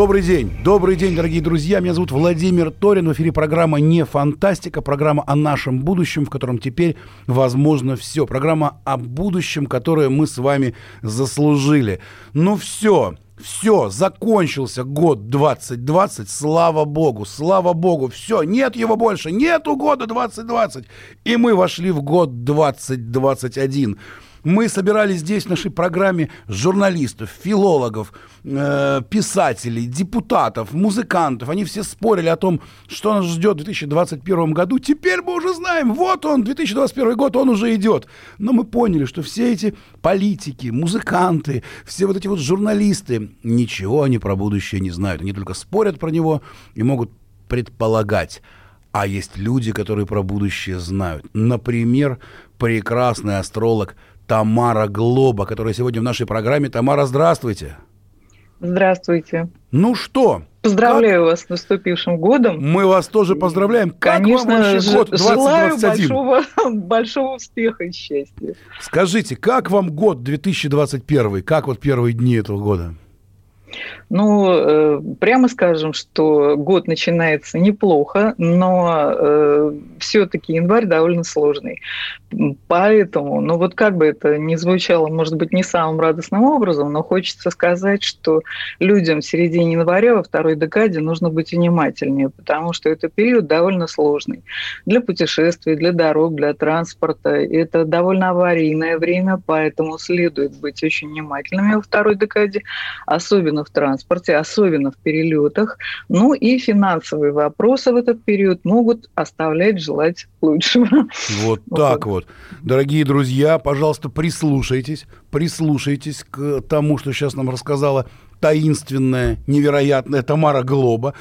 Добрый день, добрый день, дорогие друзья. Меня зовут Владимир Торин. В эфире программа «Не фантастика», программа о нашем будущем, в котором теперь возможно все. Программа о будущем, которое мы с вами заслужили. Ну все, все, закончился год 2020, слава богу, слава богу, все, нет его больше, нету года 2020. И мы вошли в год 2021. Мы собирали здесь в нашей программе журналистов, филологов, э, писателей, депутатов, музыкантов. Они все спорили о том, что нас ждет в 2021 году. Теперь мы уже знаем, вот он, 2021 год, он уже идет. Но мы поняли, что все эти политики, музыканты, все вот эти вот журналисты, ничего они про будущее не знают. Они только спорят про него и могут предполагать. А есть люди, которые про будущее знают. Например, прекрасный астролог Тамара Глоба, которая сегодня в нашей программе. Тамара, здравствуйте. Здравствуйте. Ну что? Поздравляю как... вас с наступившим годом. Мы вас тоже поздравляем. Как Конечно, вам вообще год 2021? Желаю большого, большого успеха и счастья. Скажите, как вам год 2021? Как вот первые дни этого года? Ну, э, прямо скажем, что год начинается неплохо, но э, все-таки январь довольно сложный. Поэтому, ну вот как бы это ни звучало, может быть, не самым радостным образом, но хочется сказать, что людям в середине января, во второй декаде нужно быть внимательнее, потому что это период довольно сложный для путешествий, для дорог, для транспорта. Это довольно аварийное время, поэтому следует быть очень внимательными во второй декаде, особенно в транспорте, особенно в перелетах. Ну и финансовые вопросы в этот период могут оставлять желать лучшего. Вот так вот. Дорогие друзья, пожалуйста, прислушайтесь, прислушайтесь к тому, что сейчас нам рассказала таинственная, невероятная Тамара Глоба.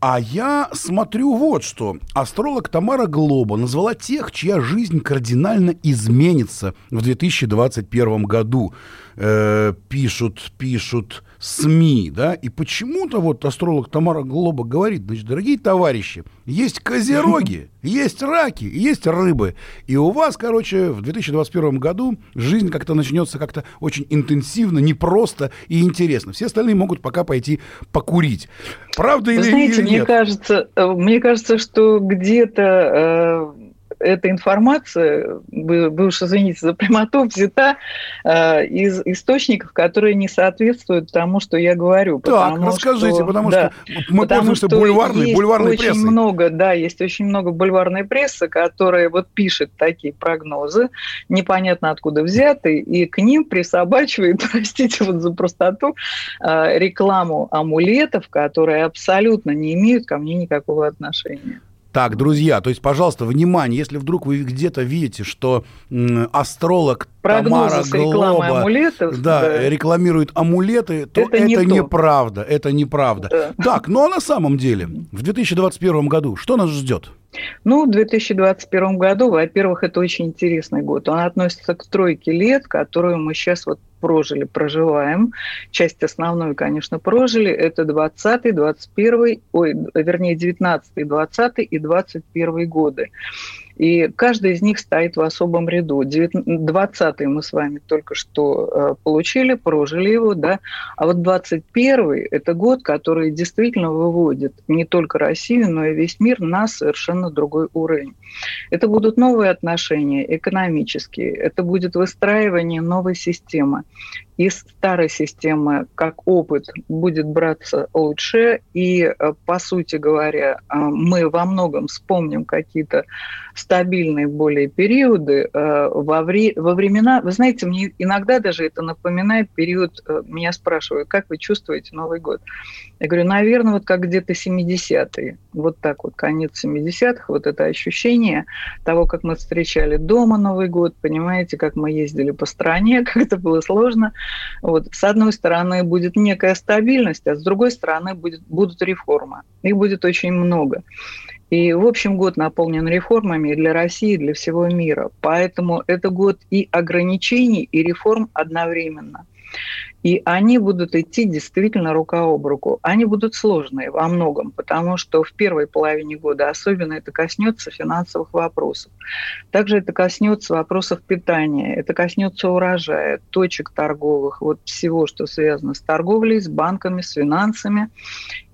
А я смотрю вот что. Астролог Тамара Глоба назвала тех, чья жизнь кардинально изменится в 2021 году. Э, пишут, пишут СМИ, да, и почему-то вот астролог Тамара Глоба говорит, значит, дорогие товарищи, есть козероги, есть раки, есть рыбы, и у вас, короче, в 2021 году жизнь как-то начнется как-то очень интенсивно, непросто и интересно. Все остальные могут пока пойти покурить. Правда или, Знаете, или мне нет? кажется, э, мне кажется, что где-то э, эта информация, вы, уж извините за прямоту, взята э, из источников, которые не соответствуют тому, что я говорю. Так, расскажите, что, потому да, что мы потому пользуемся что бульварной, бульварной очень прессой. много, да, есть очень много бульварной прессы, которая вот пишет такие прогнозы, непонятно откуда взяты, и к ним присобачивает, простите вот за простоту, э, рекламу амулетов, которые абсолютно не имеют ко мне никакого отношения. Так, друзья, то есть, пожалуйста, внимание, если вдруг вы где-то видите, что астролог Тамара Глоба амулетов, да, да. рекламирует амулеты, то это, это не неправда, это неправда. Да. Так, ну а на самом деле, в 2021 году что нас ждет? Ну, в 2021 году, во-первых, это очень интересный год. Он относится к тройке лет, которую мы сейчас вот прожили, проживаем. Часть основную, конечно, прожили. Это 20 21 ой, вернее, 19 20 и 21 годы. И каждый из них стоит в особом ряду. 20 мы с вами только что э, получили, прожили его, да. А вот 21 это год, который действительно выводит не только Россию, но и весь мир на совершенно другой уровень. Это будут новые отношения экономические, это будет выстраивание новой системы из старой системы как опыт будет браться лучше. И, э, по сути говоря, э, мы во многом вспомним какие-то стабильные более периоды э, во, вре- во времена... Вы знаете, мне иногда даже это напоминает период... Меня спрашивают, как вы чувствуете Новый год? Я говорю, наверное, вот как где-то 70-е. Вот так вот, конец 70-х, вот это ощущение того, как мы встречали дома Новый год, понимаете, как мы ездили по стране, как это было сложно – Вот. С одной стороны, будет некая стабильность, а с другой стороны, будет, будут реформы. Их будет очень много. И, в общем, год наполнен реформами для России, для всего мира. Поэтому это год и ограничений, и реформ одновременно. И они будут идти действительно рука об руку. Они будут сложные во многом, потому что в первой половине года особенно это коснется финансовых вопросов. Также это коснется вопросов питания, это коснется урожая, точек торговых, вот всего, что связано с торговлей, с банками, с финансами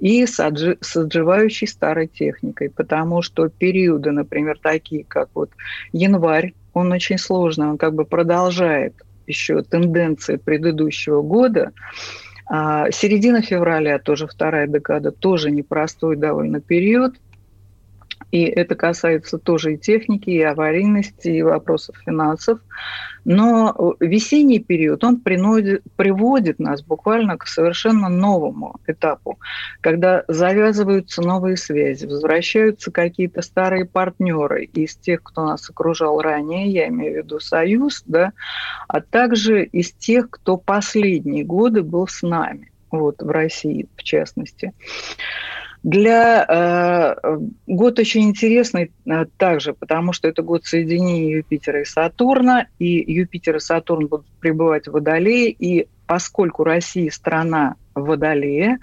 и с, отжи- с отживающей старой техникой. Потому что периоды, например, такие, как вот январь, он очень сложный, он как бы продолжает еще тенденции предыдущего года. А середина февраля, тоже вторая декада, тоже непростой довольно период. И это касается тоже и техники, и аварийности, и вопросов финансов. Но весенний период, он принудит, приводит нас буквально к совершенно новому этапу, когда завязываются новые связи, возвращаются какие-то старые партнеры из тех, кто нас окружал ранее, я имею в виду Союз, да, а также из тех, кто последние годы был с нами, вот в России в частности. Для э, год очень интересный э, также, потому что это год соединения Юпитера и Сатурна, и Юпитер и Сатурн будут пребывать в Водолее, и поскольку Россия страна Водолея,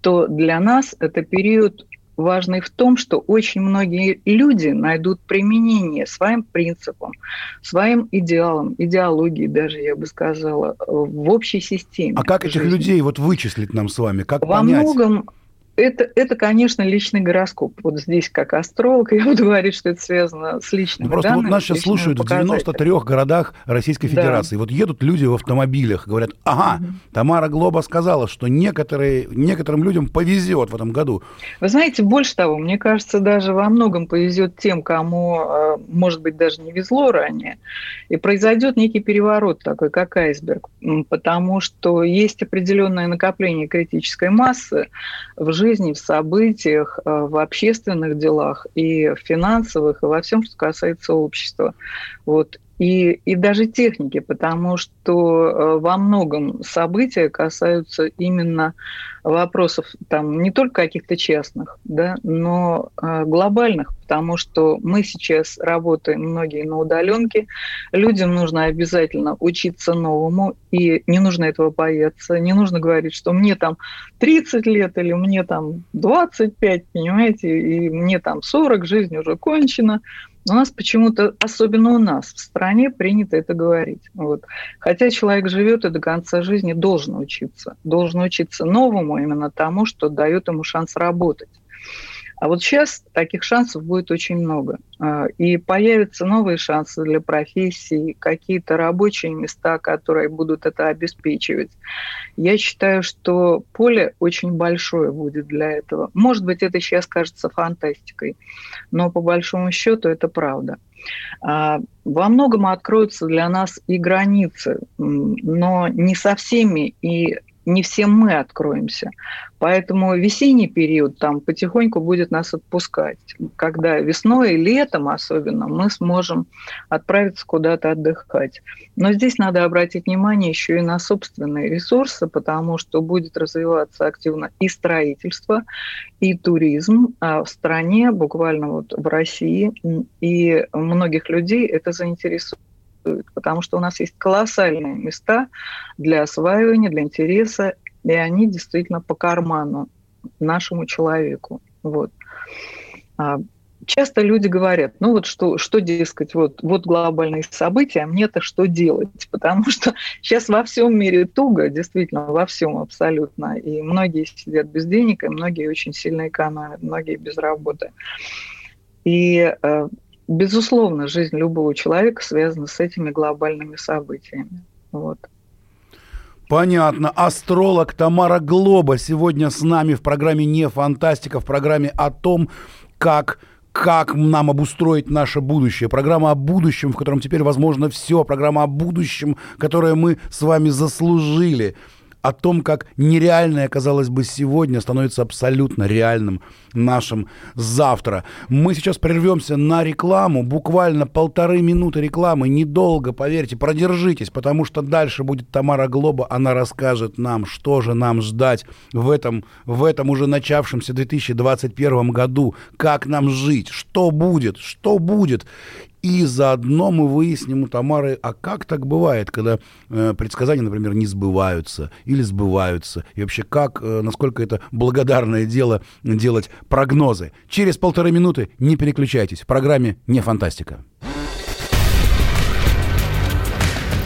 то для нас это период важный в том, что очень многие люди найдут применение своим принципам, своим идеалам, идеологии даже, я бы сказала, в общей системе. А как этих людей вот вычислить нам с вами? Как Во понять? многом это, это, конечно, личный гороскоп. Вот здесь, как астролог, я буду говорить, что это связано с личными ну, просто данными. вот нас сейчас слушают в 93 городах Российской Федерации. Да. Вот едут люди в автомобилях, говорят, ага, угу. Тамара Глоба сказала, что некоторые, некоторым людям повезет в этом году. Вы знаете, больше того, мне кажется, даже во многом повезет тем, кому, э, может быть, даже не везло ранее. И произойдет некий переворот такой, как айсберг. Потому что есть определенное накопление критической массы в жизни, в событиях, э, в общественных делах и в финансовых, и во всем, что касается общества. Вот и, и даже техники, потому что э, во многом события касаются именно вопросов там не только каких-то частных, да, но э, глобальных, потому что мы сейчас работаем многие на удаленке, людям нужно обязательно учиться новому, и не нужно этого бояться, не нужно говорить, что мне там 30 лет или мне там 25, понимаете, и мне там 40, жизнь уже кончена, у нас почему-то, особенно у нас в стране, принято это говорить. Вот. Хотя человек живет и до конца жизни должен учиться. Должен учиться новому, именно тому, что дает ему шанс работать. А вот сейчас таких шансов будет очень много. А, и появятся новые шансы для профессий, какие-то рабочие места, которые будут это обеспечивать. Я считаю, что поле очень большое будет для этого. Может быть, это сейчас кажется фантастикой, но по большому счету это правда. А, во многом откроются для нас и границы, но не со всеми и не всем мы откроемся. Поэтому весенний период там потихоньку будет нас отпускать. Когда весной и летом особенно мы сможем отправиться куда-то отдыхать. Но здесь надо обратить внимание еще и на собственные ресурсы, потому что будет развиваться активно и строительство, и туризм а в стране, буквально вот в России. И многих людей это заинтересует потому что у нас есть колоссальные места для осваивания, для интереса, и они действительно по карману нашему человеку. Вот. А, часто люди говорят, ну вот что, что дескать, вот, вот глобальные события, а мне-то что делать? Потому что сейчас во всем мире туго, действительно, во всем абсолютно. И многие сидят без денег, и многие очень сильно экономят, многие без работы. И э, безусловно, жизнь любого человека связана с этими глобальными событиями. Вот. Понятно. Астролог Тамара Глоба сегодня с нами в программе «Не фантастика», в программе о том, как как нам обустроить наше будущее. Программа о будущем, в котором теперь возможно все. Программа о будущем, которое мы с вами заслужили. О том, как нереальное, казалось бы, сегодня становится абсолютно реальным нашим завтра. Мы сейчас прервемся на рекламу, буквально полторы минуты рекламы, недолго, поверьте, продержитесь, потому что дальше будет Тамара Глоба, она расскажет нам, что же нам ждать в этом, в этом уже начавшемся 2021 году, как нам жить, что будет, что будет. И заодно мы выясним у Тамары, а как так бывает, когда э, предсказания, например, не сбываются или сбываются, и вообще как, э, насколько это благодарное дело делать прогнозы. Через полторы минуты не переключайтесь, в программе «Не фантастика».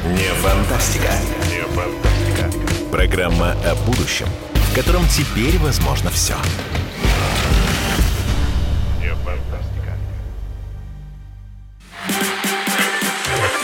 Не фантастика. Не фантастика. Программа о будущем, в котором теперь возможно все.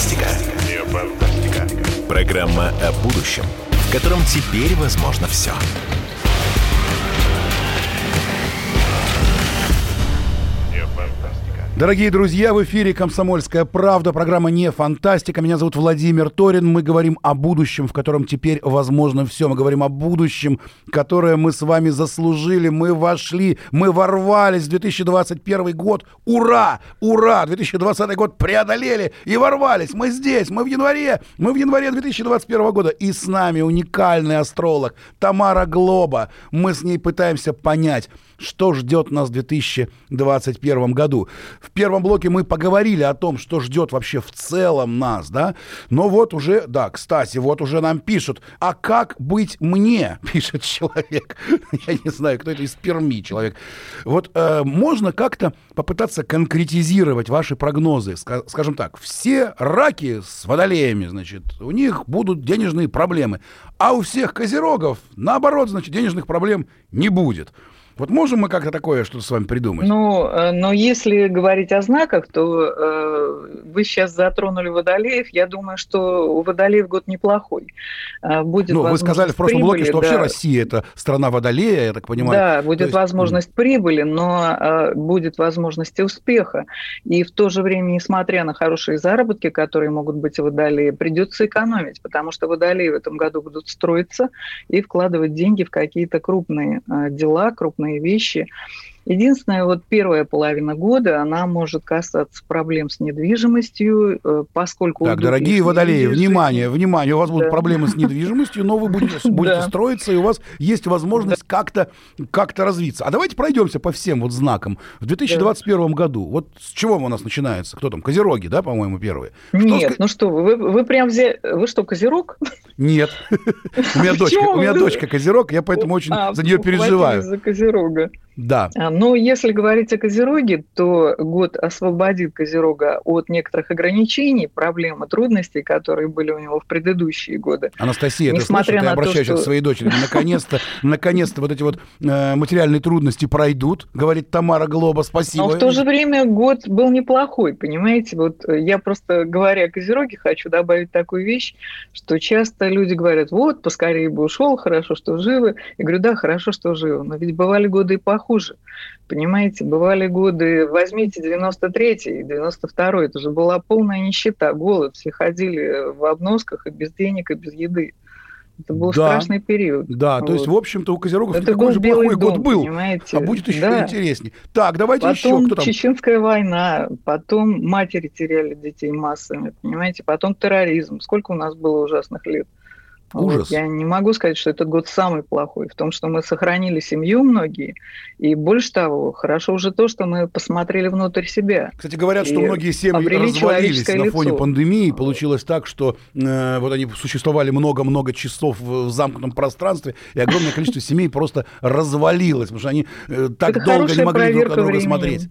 Фантастика. Программа о будущем, в котором теперь возможно все. Дорогие друзья, в эфире «Комсомольская правда», программа «Не фантастика». Меня зовут Владимир Торин. Мы говорим о будущем, в котором теперь возможно все. Мы говорим о будущем, которое мы с вами заслужили. Мы вошли, мы ворвались в 2021 год. Ура! Ура! 2020 год преодолели и ворвались. Мы здесь, мы в январе. Мы в январе 2021 года. И с нами уникальный астролог Тамара Глоба. Мы с ней пытаемся понять, что ждет нас в 2021 году. В первом блоке мы поговорили о том, что ждет вообще в целом нас, да, но вот уже, да, кстати, вот уже нам пишут, а как быть мне, пишет человек, я не знаю, кто это из Перми человек. Вот э, можно как-то попытаться конкретизировать ваши прогнозы, скажем так, все раки с водолеями, значит, у них будут денежные проблемы, а у всех козерогов, наоборот, значит, денежных проблем не будет. Вот можем мы как-то такое что-то с вами придумать? Ну, э, но если говорить о знаках, то э, вы сейчас затронули водолеев. Я думаю, что у водолеев год неплохой. Э, будет ну, вы сказали в прошлом прибыли, блоке, что да. вообще Россия – это страна водолея, я так понимаю. Да, будет есть... возможность прибыли, но э, будет возможность успеха. И в то же время, несмотря на хорошие заработки, которые могут быть у водолея, придется экономить, потому что водолеи в этом году будут строиться и вкладывать деньги в какие-то крупные э, дела, крупные разные вещи. Единственное, вот первая половина года, она может касаться проблем с недвижимостью, э, поскольку... Так, дорогие водолеи, внимание, внимание, у вас да. будут проблемы с недвижимостью, но вы будете, будете строиться, и у вас есть возможность как-то как развиться. А давайте пройдемся по всем вот знакам. В 2021 году, вот с чего у нас начинается? Кто там? Козероги, да, по-моему, первые? Нет, ну что вы, вы прям взяли... Вы что, Козерог? Нет. У меня дочка, у меня дочка Козерог, я поэтому очень а, за нее переживаю. за Козерога. Да. А, но если говорить о Козероге, то год освободит Козерога от некоторых ограничений, проблем и трудностей, которые были у него в предыдущие годы. Анастасия, Несмотря ты слышишь, ты обращаешься что... к своей дочери. Наконец-то, наконец-то вот эти вот э, материальные трудности пройдут, говорит Тамара Глоба, спасибо. Но в то же время год был неплохой, понимаете? Вот э, я просто, говоря о Козероге, хочу добавить такую вещь, что часто люди говорят, вот, поскорее бы ушел, хорошо, что живы. Я говорю, да, хорошо, что живы. Но ведь бывали годы и похуже хуже. Понимаете, бывали годы, возьмите 93-й, 92-й, это же была полная нищета, голод, все ходили в обносках и без денег, и без еды. Это был да, страшный период. Да, вот. то есть, в общем-то, у Козерогов это такой же плохой дом, год был. Понимаете? А будет еще да. интереснее. Так, давайте потом еще. Кто там? Чеченская война, потом матери теряли детей массами, понимаете, потом терроризм. Сколько у нас было ужасных лет? Ужас. Вот. Я не могу сказать, что этот год самый плохой, в том, что мы сохранили семью многие, и больше того, хорошо уже то, что мы посмотрели внутрь себя. Кстати, говорят, что многие семьи развалились на фоне лицо. пандемии, получилось так, что э, вот они существовали много-много часов в замкнутом пространстве, и огромное количество семей просто развалилось, потому что они э, так долго не могли друг на друга смотреть.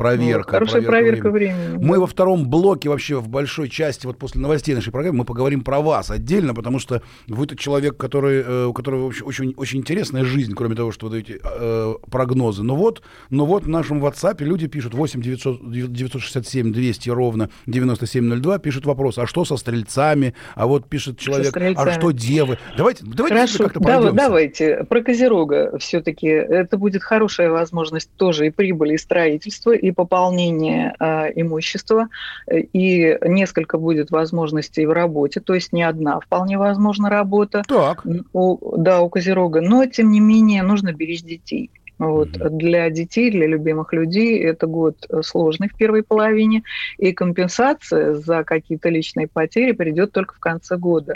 Проверка. Хорошая проверка времени. Мы во втором блоке вообще в большой части, вот после новостей нашей программы, мы поговорим про вас отдельно, потому что вы тот человек, который, э, у которого вообще очень, очень интересная жизнь, кроме того, что вы даете э, прогнозы. Но вот, но вот в нашем WhatsApp люди пишут 8 900, 967 200 ровно 9702, пишут вопрос, а что со стрельцами? А вот пишет человек, а что девы? Давайте, давайте Хорошо, как-то да, давайте. Про Козерога все-таки. Это будет хорошая возможность тоже и прибыли, и строительства, и пополнения э, имущества, и несколько будет возможностей в работе, то есть не одна вполне возможна работа. Так. У, да, у Козерога. Но, тем не менее, нужно беречь детей. Вот. Для детей, для любимых людей это год э, сложный в первой половине, и компенсация за какие-то личные потери придет только в конце года.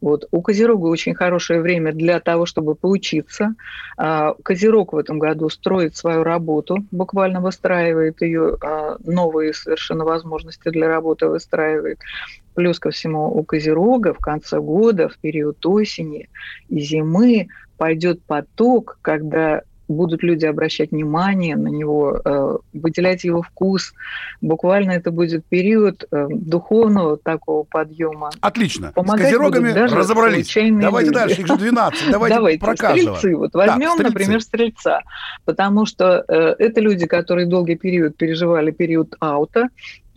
Вот. У Козерога очень хорошее время для того, чтобы поучиться. А, Козерог в этом году строит свою работу, буквально выстраивает ее, а, новые совершенно возможности для работы выстраивает. Плюс ко всему у Козерога в конце года, в период осени и зимы пойдет поток, когда будут люди обращать внимание на него, э, выделять его вкус. Буквально это будет период э, духовного такого подъема. Отлично. Помогать С козерогами разобрались. Давайте люди. дальше, их же 12. Давайте, Давайте про каждого. Стрельцы. Вот возьмем, так, например, стрельца. Потому что э, это люди, которые долгий период переживали период аута,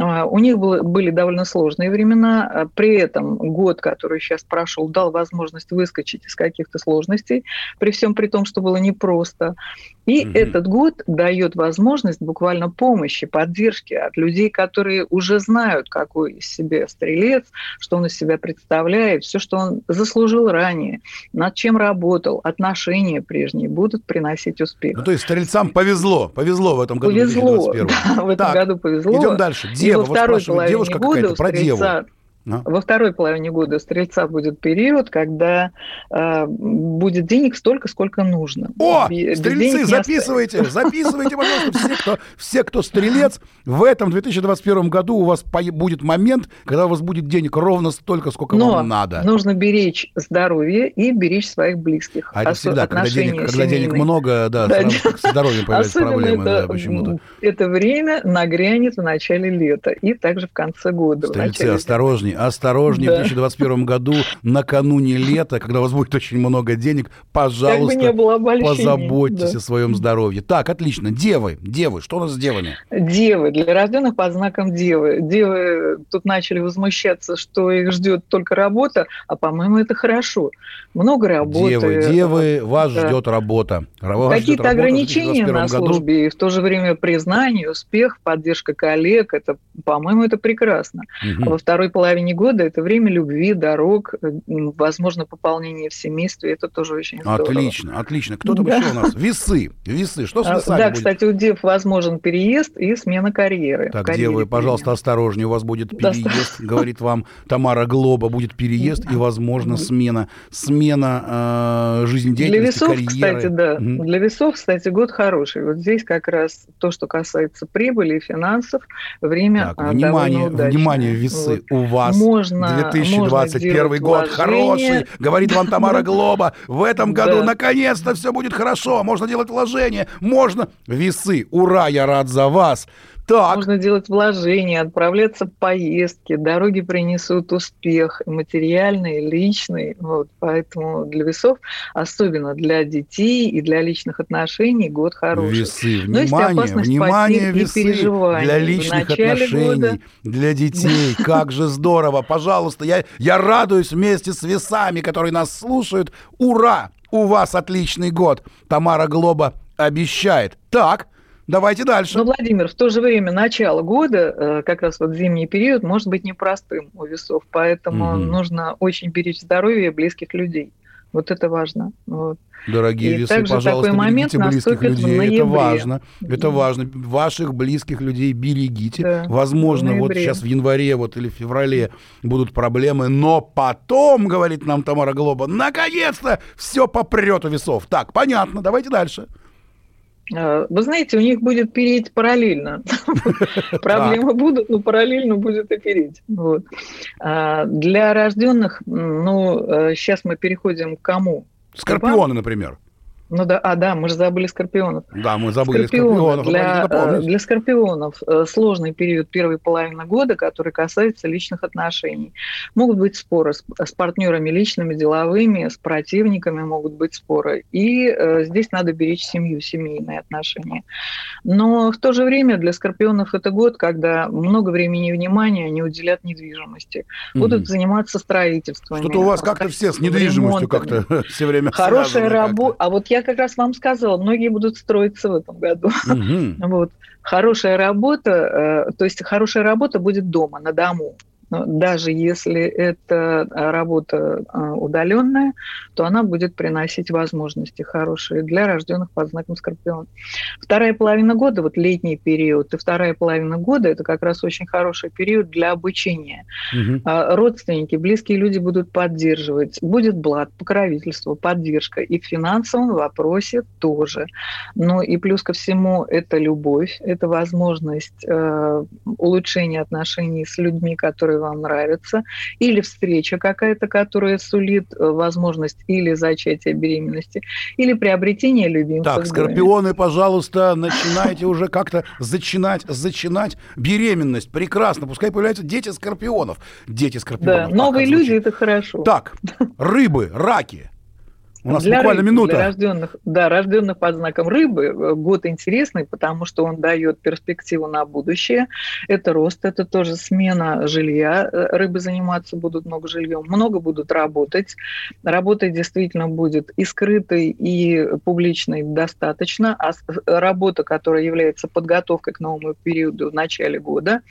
у них было, были довольно сложные времена. А при этом год, который сейчас прошел, дал возможность выскочить из каких-то сложностей, при всем при том, что было непросто. И угу. этот год дает возможность буквально помощи, поддержки от людей, которые уже знают, какой из себя стрелец, что он из себя представляет, все, что он заслужил ранее, над чем работал, отношения прежние будут приносить успех. Ну, то есть стрельцам повезло, повезло в этом году. Повезло, да, в этом так, году повезло. Идем дальше. Дева, во второй половине девушка года про деву. А? Во второй половине года стрельца будет период, когда э, будет денег столько, сколько нужно. О, Без стрельцы, записывайте, записывайте, пожалуйста, все кто, все, кто стрелец, в этом 2021 году у вас будет момент, когда у вас будет денег ровно столько, сколько Но вам надо. нужно беречь здоровье и беречь своих близких. А это всегда, когда денег, когда денег много, да, да сразу с здоровьем появляются проблемы. Это, да, почему-то. это время нагрянет в начале лета и также в конце года. Стрельцы, осторожнее осторожнее, осторожнее да. в 2021 году, накануне лета, когда у вас будет очень много денег, пожалуйста, позаботьтесь да. о своем здоровье. Так, отлично. Девы, девы, что у нас с девами? Девы, для рожденных под знаком девы. Девы тут начали возмущаться, что их ждет только работа, а, по-моему, это хорошо. Много работы. Девы, девы, вас да. ждет работа. Какие-то ограничения на службе, году. и в то же время признание, успех, поддержка коллег, это, по-моему, это прекрасно. Угу. А во второй половине половине года это время любви, дорог, э, возможно, пополнение в семействе. Это тоже очень здорово. Отлично, отлично. Кто там да. еще у нас? Весы. Весы. Что с а, весами Да, будет? кстати, у дев возможен переезд и смена карьеры. Так, карьере девы, пожалуйста, осторожнее. У вас будет переезд, говорит вам Тамара Глоба. Будет переезд и, возможно, смена. Смена э, жизнедеятельности, Для весов, карьеры. кстати, да. Угу. Для весов, кстати, год хороший. Вот здесь как раз то, что касается прибыли и финансов, время так, внимание, внимание, весы. Вот. У вас вас. Можно, 2021 можно год хороший, говорит вам Тамара Глоба. В этом году да. наконец-то все будет хорошо. Можно делать вложения, можно весы. Ура, я рад за вас. Так. Можно делать вложения, отправляться в поездки, дороги принесут успех, материальный, личный. Вот, поэтому для весов, особенно для детей и для личных отношений, год хороший. Весы, внимание, внимание, весы для личных отношений, года. для детей. Как же здорово. Пожалуйста, я, я радуюсь вместе с весами, которые нас слушают. Ура! У вас отличный год. Тамара Глоба обещает. Так, Давайте дальше. Но, Владимир, в то же время начало года, э, как раз вот зимний период, может быть непростым у весов, поэтому угу. нужно очень беречь здоровье близких людей. Вот это важно. Вот. Дорогие и весы, пожалуйста, берегите близких людей. Это важно. Это важно. Ваших близких людей берегите. Да, Возможно, вот сейчас в январе вот, или в феврале будут проблемы, но потом, говорит нам Тамара Глоба, наконец-то все попрет у весов. Так, понятно, давайте дальше. Э, вы знаете, у них будет переть параллельно. Проблемы будут, но параллельно будет и переть. Вот. А, для рожденных, ну, сейчас э, мы переходим к кому? Скорпионы, например. Ну да, а да, мы же забыли скорпионов. Да, мы забыли Скорпионы скорпионов. Для, э, для скорпионов э, сложный период первой половины года, который касается личных отношений. Могут быть споры с, с партнерами личными, деловыми, с противниками могут быть споры. И э, здесь надо беречь семью, семейные отношения. Но в то же время для скорпионов это год, когда много времени и внимания они уделят недвижимости. Будут Мгм. заниматься строительством. Что-то у вас как-то все с недвижимостью как-то все время Хорошая работа. А вот я как раз вам сказала, многие будут строиться в этом году. Мгм. Вот. Хорошая работа, э, то есть хорошая работа будет дома, на дому. Но Даже если это э, работа э, удаленная, то она будет приносить возможности хорошие для рожденных под знаком Скорпион. Вторая половина года, вот летний период, и вторая половина года это как раз очень хороший период для обучения. А Родственники, близкие люди будут поддерживать. Будет блат, покровительство, поддержка. И в финансовом вопросе тоже. Ну и плюс ко всему это любовь, это возможность э, улучшения отношений с людьми, которые вам нравятся, или встреча какая-то, которая сулит э, возможность или зачатия беременности, или приобретения любимцев. Так, скорпионы, пожалуйста, начинайте уже как-то зачинать, зачинать беременность. Прекрасно. Пускай появляются дети скорпионов. Дети Да, скорпионов. Так, новые люди это хорошо. Так, рыбы, раки. У нас Для буквально рыб, минута. Для рожденных, да, рожденных под знаком рыбы э, год интересный, потому что он дает перспективу на будущее. Это рост, это тоже смена жилья. Э, Рыбы заниматься будут много жильем, много будут работать. Работа действительно будет и скрытой, и публичной достаточно. А с- работа, которая является подготовкой к новому периоду в начале года.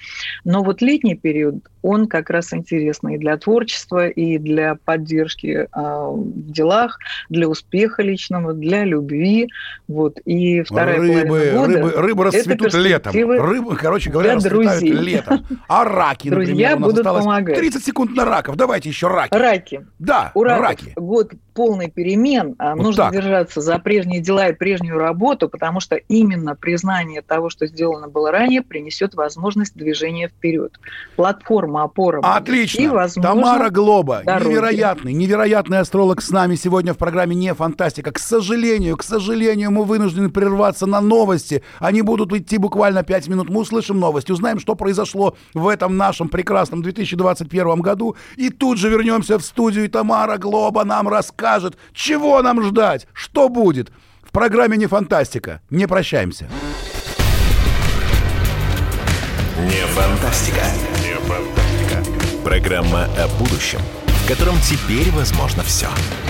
Но вот летний период, он как раз интересный и для творчества, и для поддержки а, в делах, для успеха личного, для любви. Вот. И вторая Рыбы, половина года рыбы, рыбы расцветут летом. Рыбы, короче говоря, расцветают друзей. летом. А раки, Друзья например, у нас будут помогать. 30 секунд на раков. Давайте еще раки. Раки. Да, У раков раки. год полный перемен. а Вот Нужно так. держаться за прежние дела и прежнюю работу, потому что именно признание того, что сделано было ранее, принесет возможность движения вперед. Платформа, опора. Отлично. И, возможно, Тамара Глоба, дороги. невероятный, невероятный астролог с нами сегодня в программе «Не фантастика». К сожалению, к сожалению, мы вынуждены прерваться на новости. Они будут идти буквально 5 минут. Мы услышим новости, узнаем, что произошло в этом нашем прекрасном 2021 году. И тут же вернемся в студию, и Тамара Глоба нам расскажет, чего нам ждать, что будет. В программе «Не фантастика». Не прощаемся. Не фантастика. Не фантастика. Программа о будущем, в котором теперь возможно все. Не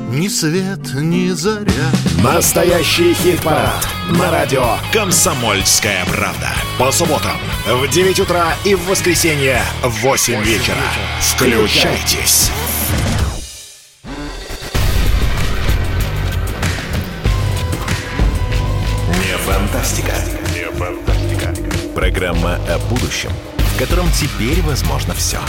ни свет, ни заря. Настоящий хит-парад на радио «Комсомольская правда». По субботам в 9 утра и в воскресенье в 8 вечера. Включайтесь. Не фантастика. Не фантастика. Программа о будущем, в котором теперь возможно все.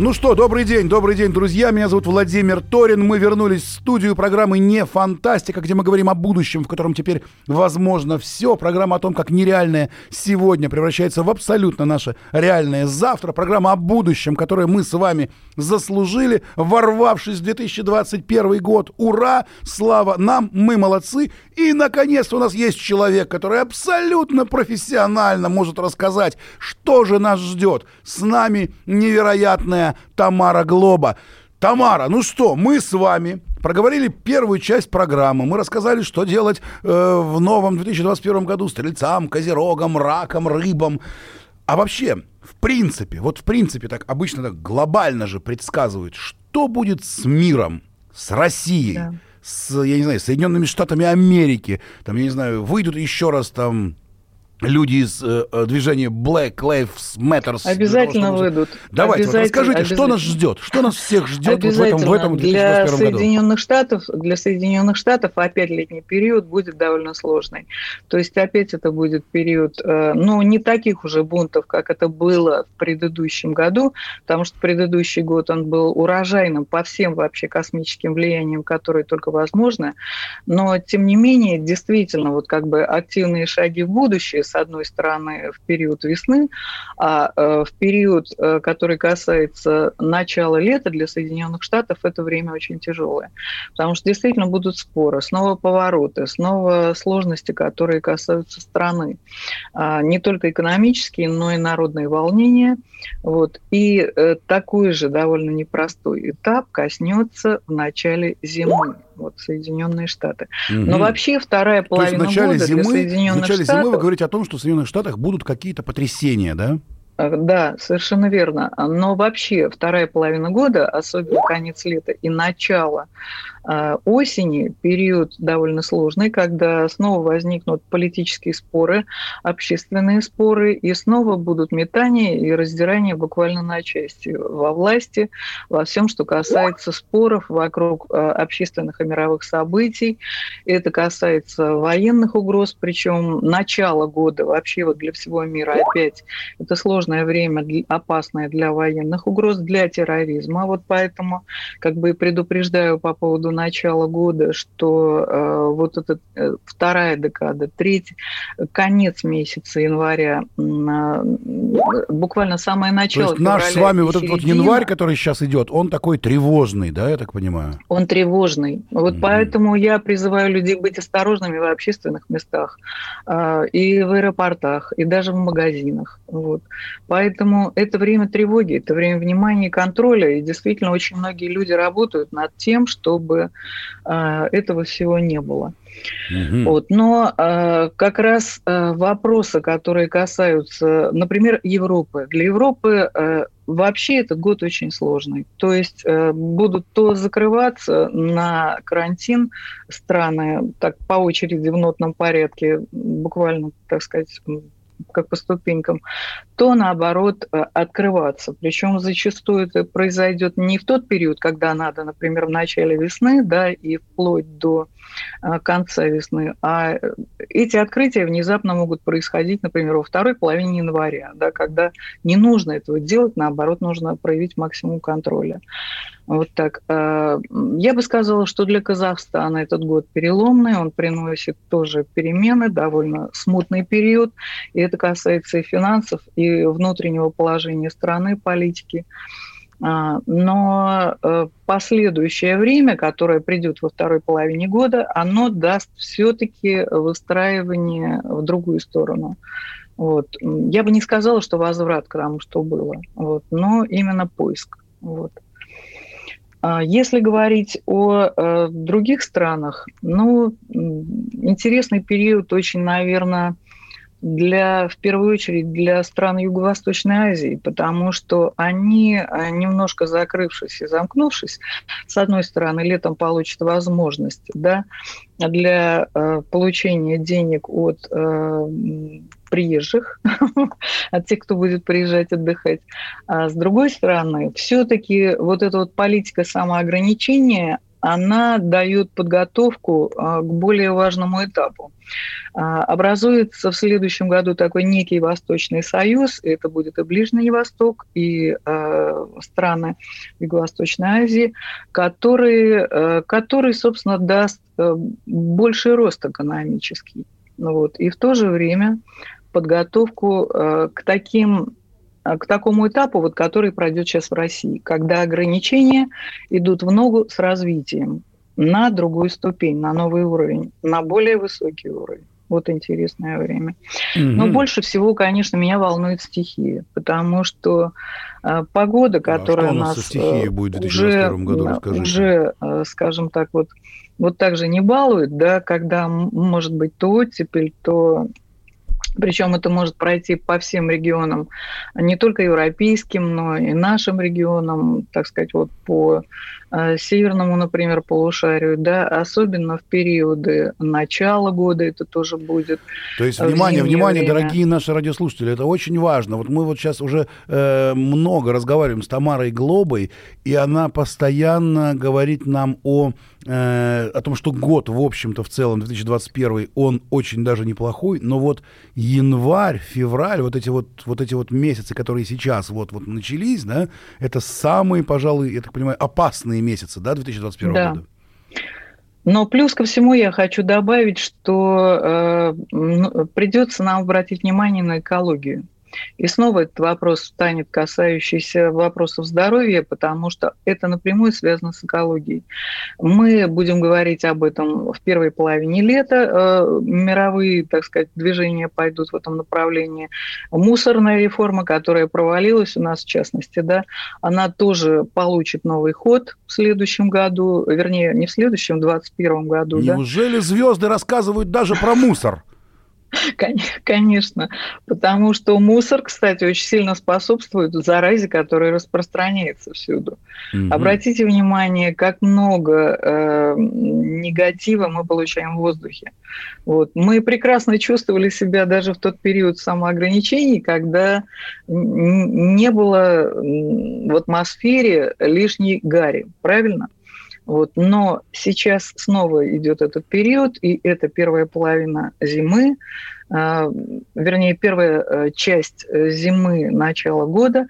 Ну что, добрый день, добрый день, друзья. Меня зовут Владимир Торин. Мы вернулись в студию программы «Не фантастика», где мы говорим о будущем, в котором теперь возможно все. Программа о том, как нереальное сегодня превращается в абсолютно наше реальное завтра. Программа о будущем, которое мы с вами заслужили, ворвавшись в 2021 год. Ура! Слава нам! Мы молодцы! И, наконец, у нас есть человек, который абсолютно профессионально может рассказать, что же нас ждет. С нами невероятная Тамара Глоба. Тамара, ну что, мы с вами проговорили первую часть программы. Мы рассказали, что делать э, в новом 2021 году стрельцам, козерогам, ракам, рыбам. А вообще, в принципе, вот в принципе так обычно так глобально же предсказывают, что будет с миром, с Россией, Да. с, я не знаю, Соединенными Штатами Америки, там, я не знаю, выйдут еще раз там люди из э, э, движения Black Lives Matter. Обязательно того, выйдут. Давайте, вот расскажите, что нас ждет? Что нас всех ждет вот в этом, в этом 2021 для Соединенных Штатов, Для Соединенных Штатов опять летний период будет довольно сложный. То есть опять это будет период, э, ну, не таких уже бунтов, как это было в предыдущем году, потому что предыдущий год он был урожайным по всем вообще космическим влияниям, которые только возможны. Но, тем не менее, действительно, вот как бы активные шаги в будущее с одной стороны, в период весны, а э, в период, э, который касается начала лета для Соединенных Штатов, это время очень тяжелое. Потому что действительно будут споры, снова повороты, снова сложности, которые касаются страны. А, не только экономические, но и народные волнения. Вот. И э, такой же довольно непростой этап коснется в начале зимы вот Соединенные Штаты. Угу. Но вообще вторая половина То есть в начале года зимы, для Соединенных в начале Штатов... зимы вы говорите о том, что в Соединенных Штатах будут какие-то потрясения, да? Э, да, совершенно верно. Но вообще вторая половина года, особенно конец лета и начало а, осени, период довольно сложный, когда снова возникнут политические споры, общественные споры, и снова будут метания и раздирания буквально на части во власти, во всем, что касается споров вокруг а, общественных и мировых событий. Это касается военных угроз, причем начало года вообще вот для всего мира опять это сложное время, опасное для военных угроз, для терроризма. Вот поэтому как бы предупреждаю по поводу начала года, что э, вот эта э, вторая декада, третий, конец месяца января, э, буквально самое начало. То есть наш с вами вот этот вот январь, который сейчас идет, он такой тревожный, да, я так понимаю? Он тревожный. Вот mm-hmm. поэтому я призываю людей быть осторожными в общественных местах, э, и в аэропортах, и даже в магазинах. Вот. Поэтому это время тревоги, это время внимания и контроля, и действительно очень многие люди работают над тем, чтобы э, этого всего не было. Угу. Вот. Но э, как раз э, вопросы, которые касаются, например, Европы. Для Европы э, вообще этот год очень сложный. То есть э, будут то закрываться на карантин страны так по очереди в нотном порядке, буквально, так сказать, как по ступенькам, то наоборот э, открываться. Причем зачастую это произойдет не в тот период, когда надо, например, в начале весны, да, и вплоть до э, конца весны, а э, эти открытия внезапно могут происходить, например, во второй половине января, да, когда не нужно этого делать, наоборот, нужно проявить максимум контроля. Вот так. Э, я бы сказала, что для Казахстана этот год переломный, он приносит тоже перемены, довольно смутный период, и это касается и финансов, и внутреннего положения страны, политики. А, но э, последующее время, которое придет во второй половине года, оно даст все-таки выстраивание в другую сторону. Вот. Я бы не сказала, что возврат к тому, что было, вот, но именно поиск. Вот. А если говорить о э, других странах, ну, интересный период очень, наверное, для, в первую очередь для стран Юго-Восточной Азии, потому что они, э, немножко закрывшись и замкнувшись, с одной стороны, летом получат возможность да, для э, получения денег от э, приезжих, от тех, кто будет приезжать отдыхать. А с другой стороны, все-таки вот эта вот политика самоограничения, она дает подготовку а, к более важному этапу. А, образуется в следующем году такой некий Восточный Союз, это будет и Ближний Восток, и а, страны Юго-Восточной Азии, который, который, собственно, даст больший рост экономический. Вот. И в то же время подготовку к таким Э, к такому этапу, вот, который пройдет сейчас в России, когда ограничения идут в ногу с развитием на другую ступень, на новый уровень, на более высокий уровень. Вот интересное время. Mm-hmm. Но больше всего, конечно, меня волнует стихия, потому что э, погода, которая а что у нас, э, будет в уже, году, расскажите. уже, э, скажем так, вот, вот так же не балует, да, когда может быть то оттепель, то причем это может пройти по всем регионам, не только европейским, но и нашим регионам, так сказать, вот по Э, северному, например, полушарию, да, особенно в периоды начала года это тоже будет. То есть, э, внимание, внимание, время. дорогие наши радиослушатели, это очень важно. Вот мы вот сейчас уже э, много разговариваем с Тамарой Глобой, и она постоянно говорит нам о, э, о том, что год, в общем-то, в целом, 2021, он очень даже неплохой, но вот январь, февраль, вот эти вот, вот эти вот месяцы, которые сейчас вот, вот начались, да, это самые, пожалуй, я так понимаю, опасные половиной месяца, да, 2021 да. года. Но плюс ко всему я хочу добавить, что э, придется нам обратить внимание на экологию. И снова этот вопрос станет касающийся вопросов здоровья, потому что это напрямую связано с экологией. Мы будем говорить об этом в первой половине лета. Э, мировые, так сказать, движения пойдут в этом направлении. Мусорная реформа, которая провалилась у нас, в частности, да, она тоже получит новый ход в следующем году, вернее, не в следующем, в 2021 году. Неужели да? звезды рассказывают даже про мусор? Конечно, потому что мусор, кстати, очень сильно способствует заразе, которая распространяется всюду. Угу. Обратите внимание, как много э, негатива мы получаем в воздухе. Вот. Мы прекрасно чувствовали себя даже в тот период самоограничений, когда не было в атмосфере лишней гари, правильно? Вот. Но сейчас снова идет этот период, и это первая половина зимы, а, вернее, первая э, часть э, зимы, начала года.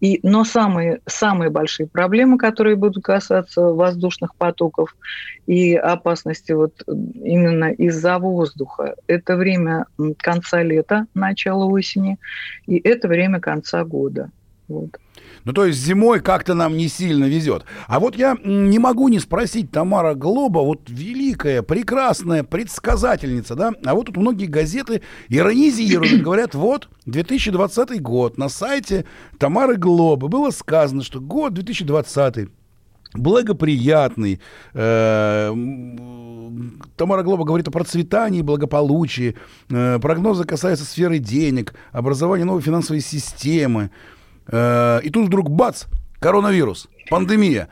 И, но самые, самые большие проблемы, которые будут касаться воздушных потоков и опасности вот именно из-за воздуха, это время конца лета, начала осени, и это время конца года. Вот. Ну, то есть зимой как-то нам не сильно везет. А вот я не могу не спросить Тамара Глоба, вот великая, прекрасная предсказательница, да? А вот тут многие газеты иронизируют, говорят, вот 2020 год, на сайте Тамары Глобы было сказано, что год 2020 благоприятный. Э, Тамара Глоба говорит о процветании, благополучии. Э, прогнозы касаются сферы денег, образования новой финансовой системы. Э, и тут вдруг бац, коронавирус, пандемия.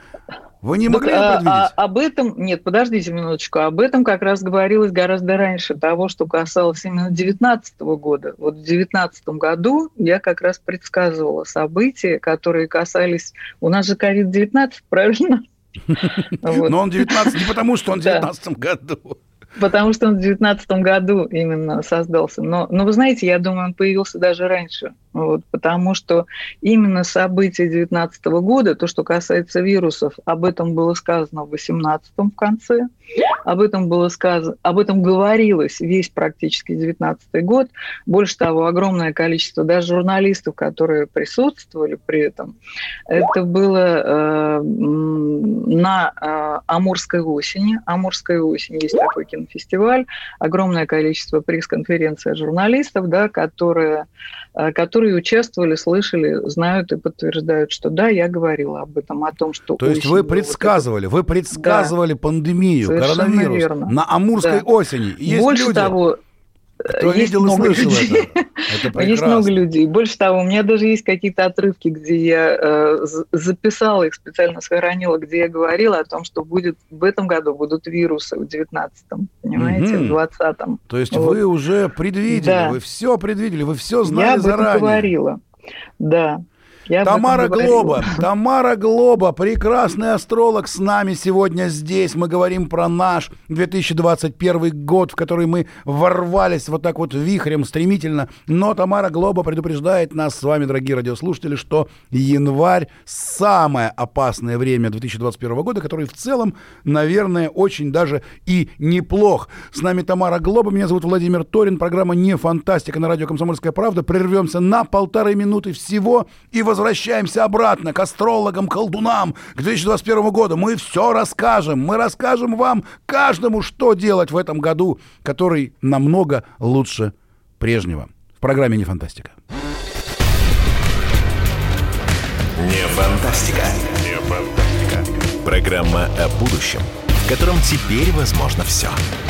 Вы не могли да, предвидеть? А, об этом, нет, подождите минуточку, об этом как раз говорилось гораздо раньше того, что касалось именно 2019 года. Вот в 2019 году я как раз предсказывала события, которые касались... У нас же COVID-19, правильно? Но он 19 не потому, что он в 19 году. Потому что он в 2019 году именно создался. Но, но вы знаете, я думаю, он появился даже раньше. Вот, потому что именно события 2019 года, то, что касается вирусов, об этом было сказано в 2018 в конце, об этом было сказано, об этом говорилось весь практически 2019 год. Больше того, огромное количество даже журналистов, которые присутствовали при этом, это было э, на э, Амурской осени. Амурская осень есть такой кинофестиваль. Огромное количество пресс-конференций журналистов, да, которые, э, которые которые участвовали, слышали, знают и подтверждают, что да, я говорила об этом, о том, что... То есть вы предсказывали, вот это... вы предсказывали да. пандемию, Совершенно коронавирус верно. на Амурской да. осени. И есть Больше люди... того, кто есть видел много людей. это? это. А есть много людей. Больше того, у меня даже есть какие-то отрывки, где я э, записала их, специально сохранила, где я говорила о том, что будет в этом году будут вирусы в 19-м, понимаете, угу. в 20-м. То есть вот. вы уже предвидели, да. вы все предвидели, вы все знали я заранее. Я говорила. Да, я Тамара Глоба. Тамара Глоба, прекрасный астролог с нами сегодня здесь. Мы говорим про наш 2021 год, в который мы ворвались вот так вот вихрем стремительно. Но Тамара Глоба предупреждает нас с вами, дорогие радиослушатели, что январь самое опасное время 2021 года, который в целом, наверное, очень даже и неплох. С нами Тамара Глоба, меня зовут Владимир Торин, программа «Не фантастика» на радио «Комсомольская правда». Прервемся на полторы минуты всего и возвращаемся возвращаемся обратно к астрологам, колдунам к 2021 году. Мы все расскажем. Мы расскажем вам каждому, что делать в этом году, который намного лучше прежнего. В программе «Не фантастика». Не фантастика. Не фантастика. Программа о будущем, в котором теперь возможно все. Все.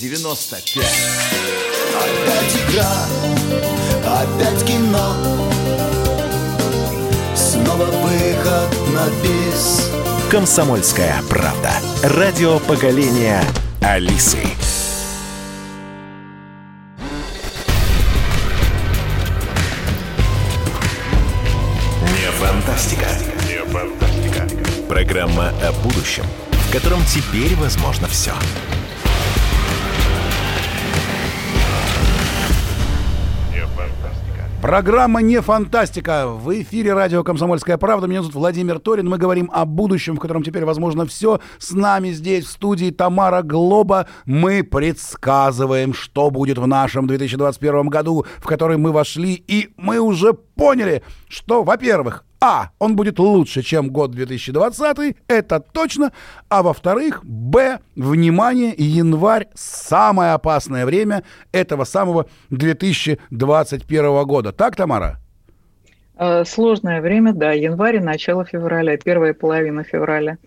Е-95 Опять игра, опять кино Снова выход на бис «Комсомольская правда». Радио поколения Алисы. Не фантастика. Не фантастика. Программа о будущем, в котором теперь возможно все. Программа «Не фантастика». В эфире радио «Комсомольская правда». Меня зовут Владимир Торин. Мы говорим о будущем, в котором теперь возможно все. С нами здесь в студии Тамара Глоба. Мы предсказываем, что будет в нашем 2021 году, в который мы вошли. И мы уже поняли, что, во-первых, а. Он будет лучше, чем год 2020, это точно. А во-вторых, Б. Внимание, январь – самое опасное время этого самого 2021 года. Так, Тамара? Э, Сложное время, да, январь и начало февраля, первая половина февраля.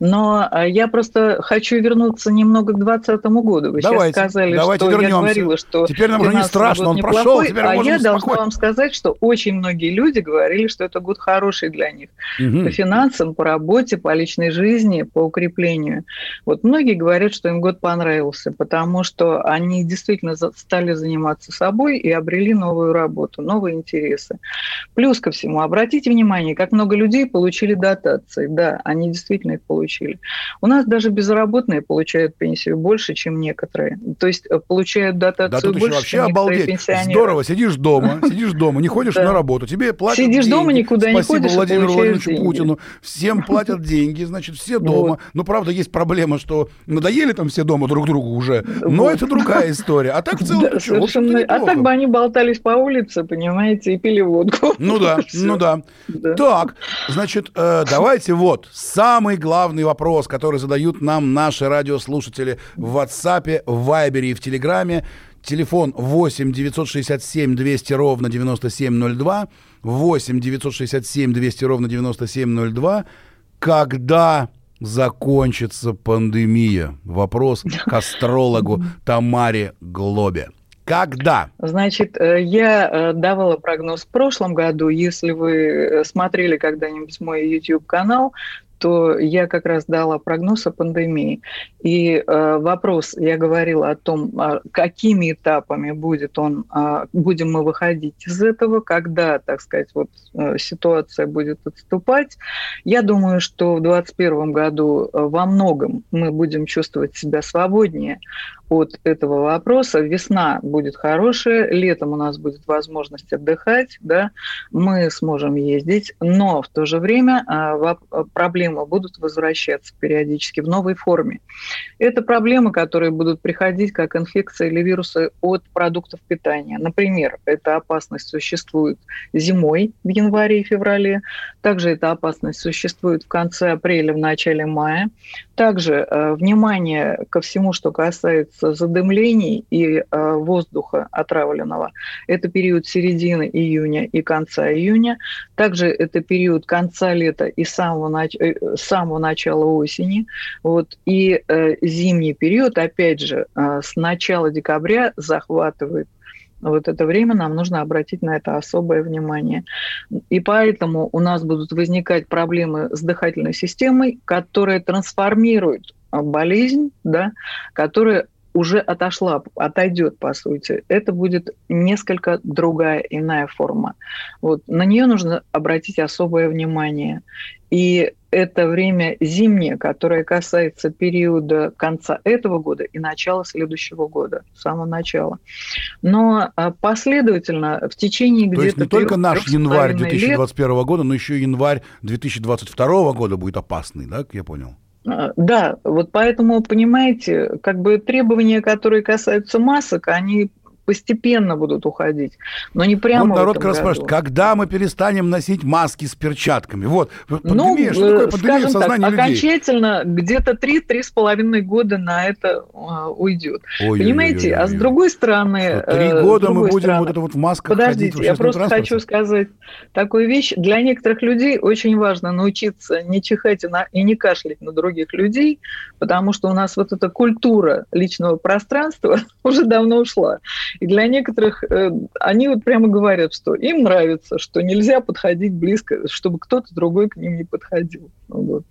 Но э, я просто хочу вернуться немного к 2020 году. Вы Давайте, сейчас сказали, давайте что вернемся. я говорила, что Теперь нам уже не 12 страшно, он неплохой, прошел, теперь а я должна спокойно. вам сказать, что очень многие люди говорили, что это год хороший для них. Мгм. По финансам, по работе, по личной жизни, по укреплению. Вот многие говорят, что им год понравился, потому что они действительно стали заниматься собой и обрели новую работу, новые интересы. Плюс ко всему, обратите внимание, как много людей получили дотации. Да, они действительно их получили. У нас даже безработные получают пенсию больше, чем некоторые. То есть э, получают дотацию Да тут еще больше, вообще чем обалдеть. Здорово, сидишь дома, сидишь дома, не ходишь на работу, тебе платят Сидишь деньги. дома, никуда не ходишь, а Владимиру Владимировичу деньги. Путину. Всем платят деньги, значит, все дома. Вот. Ну, правда, есть проблема, что надоели там все дома друг другу уже, но это другая история. А так в целом. А так бы они болтались по улице, понимаете, и пили водку. Ну да, Всё. ну да. Да. Так, значит, э, давайте вот самый главный вопрос, который задают нам наши радиослушатели в WhatsApp, в Viber и в Телеграме. Телефон 8 967 200 ровно 9702. 8 967 200 ровно 9702. Когда закончится пандемия? Вопрос к астрологу Тамаре Глобе. Когда? Значит, э, я э, давала прогноз в прошлом году. Если вы э, смотрели когда-нибудь мой YouTube-канал, то я как раз дала прогноз о пандемии. И э, вопрос, я говорила о том, а, какими этапами будет он, а, будем мы выходить из этого, когда, так сказать, вот э, ситуация будет отступать. Я думаю, что в 2021 году э, во многом мы будем чувствовать себя свободнее от этого вопроса. Весна будет хорошая, летом у нас будет возможность отдыхать, да, мы сможем ездить, но в то же время а, проблемы будут возвращаться периодически в новой форме. Это проблемы, которые будут приходить как инфекция или вирусы от продуктов питания. Например, эта опасность существует зимой в январе и феврале, также эта опасность существует в конце апреля, в начале мая. Также э, внимание ко всему, что касается задымлений и э, воздуха отравленного. Это период середины июня и конца июня. Также это период конца лета и самого, нач- э, самого начала осени. Вот. И зимний период, опять же, с начала декабря захватывает вот это время нам нужно обратить на это особое внимание. И поэтому у нас будут возникать проблемы с дыхательной системой, которые трансформируют а, болезнь, да, которая уже отошла, отойдет, по сути. Это будет несколько другая, иная форма. Вот. На нее нужно обратить особое внимание. И это время зимнее, которое касается периода конца этого года и начала следующего года, самого начала. Но а, последовательно в течение То где-то... есть не только наш с январь половиной лет 2021 года, но еще и январь 2022 года будет опасный, да, как я понял? А, да, вот поэтому, понимаете, как бы требования, которые касаются масок, они постепенно будут уходить, но не прямо Вот народ как раз спрашивает, когда мы перестанем носить маски с перчатками? Вот, Ну, пандемия, что такое пандемия в скажем так, сознании людей? окончательно где-то 3-3,5 года на это а, уйдет. Ой-ой-ой-ой-ой. Понимаете? А с другой стороны... Три э, с года мы будем стороны- вот это вот в масках ходить Подождите, я общественном просто транспорте? хочу сказать такую вещь. Для некоторых людей очень важно научиться не чихать и, на- и не кашлять на других людей, потому что у нас вот эта культура личного пространства уже давно ушла. И для некоторых э, они вот прямо говорят, что им нравится, что нельзя подходить близко, чтобы кто-то другой к ним не подходил. Вот.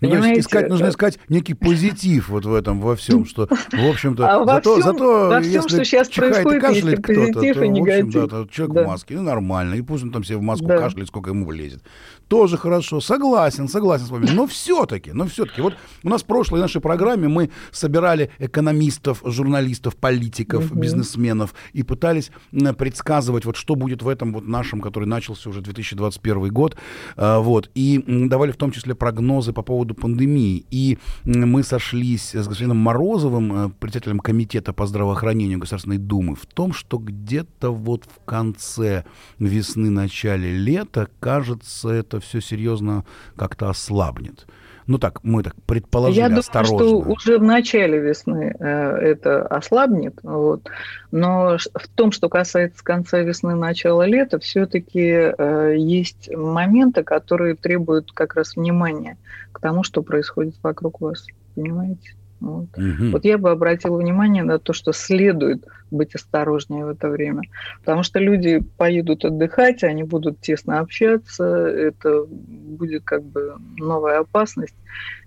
Ну, Понимаете, искать, нужно э, искать некий позитив вот в этом во всем, что, в общем-то, А зато, всем- зато во всем, если что и происходит, есть кашляет и кто-то, то, и в общем, да, человек Да. в маске, ну, нормально, и пусть он там себе в маску Да. кашляет, сколько ему влезет. Тоже хорошо, согласен, согласен с вами, но все-таки, но все-таки, вот у нас в прошлой нашей программе мы собирали экономистов, журналистов, политиков, Мгм. бизнесменов и пытались м, предсказывать, вот что будет в этом вот нашем, который начался уже 2021 год, а, вот, и давали в том числе прогнозы по поводу пандемии, и мы сошлись с господином Морозовым, э, председателем комитета по здравоохранению Государственной Думы, в том, что где-то вот в конце весны, начале лета, кажется, это все серьезно как-то ослабнет. Ну так, мы так предположили Я думаю, осторожно. что уже в начале весны э, это ослабнет, вот. но в том, что касается конца весны, начала лета, все-таки есть моменты, которые требуют как раз внимания к тому, что происходит вокруг вас, понимаете? Вот. Мгм. Вот я бы обратила внимание на то, что следует быть осторожнее в это время. Потому что люди поедут отдыхать, они будут тесно общаться, это будет как бы новая опасность.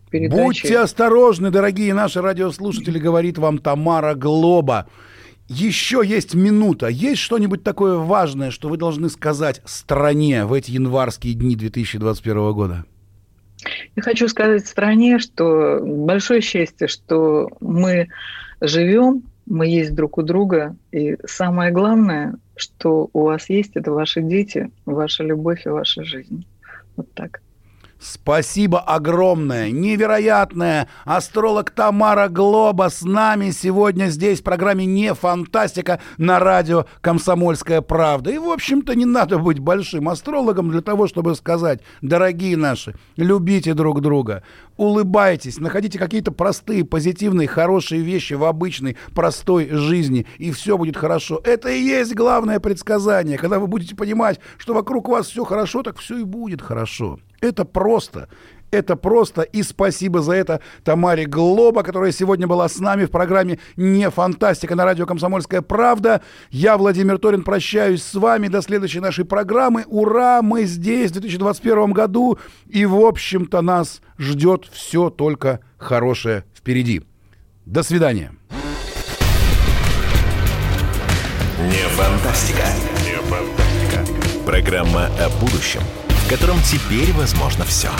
передачи. Будьте осторожны, дорогие наши радиослушатели, говорит вам Тамара Глоба. Еще есть минута. Есть что-нибудь такое важное, что вы должны сказать стране в эти январские дни 2021 года? Я хочу сказать стране, что большое счастье, что мы живем, мы есть друг у друга, и самое главное, что у вас есть, это ваши дети, ваша любовь и ваша жизнь. Вот так. Спасибо огромное, невероятное. Астролог Тамара Глоба с нами сегодня здесь в программе «Не фантастика» на радио «Комсомольская правда». И, в общем-то, не надо быть большим астрологом для того, чтобы сказать, дорогие наши, любите друг друга, улыбайтесь, находите какие-то простые, позитивные, хорошие вещи в обычной, простой жизни, и все будет хорошо. Это и есть главное предсказание. Когда вы будете понимать, что вокруг вас все хорошо, так все и будет хорошо. Это просто. Это просто. И спасибо за это Тамаре Глоба, которая сегодня была с нами в программе «Не фантастика» на радио «Комсомольская правда». Я, Владимир Торин, прощаюсь с вами до следующей нашей программы. Ура! Мы здесь в 2021 году. И, в общем-то, нас ждет все только хорошее впереди. До свидания. Не фантастика. Не фантастика. Программа о будущем, котором теперь возможно все.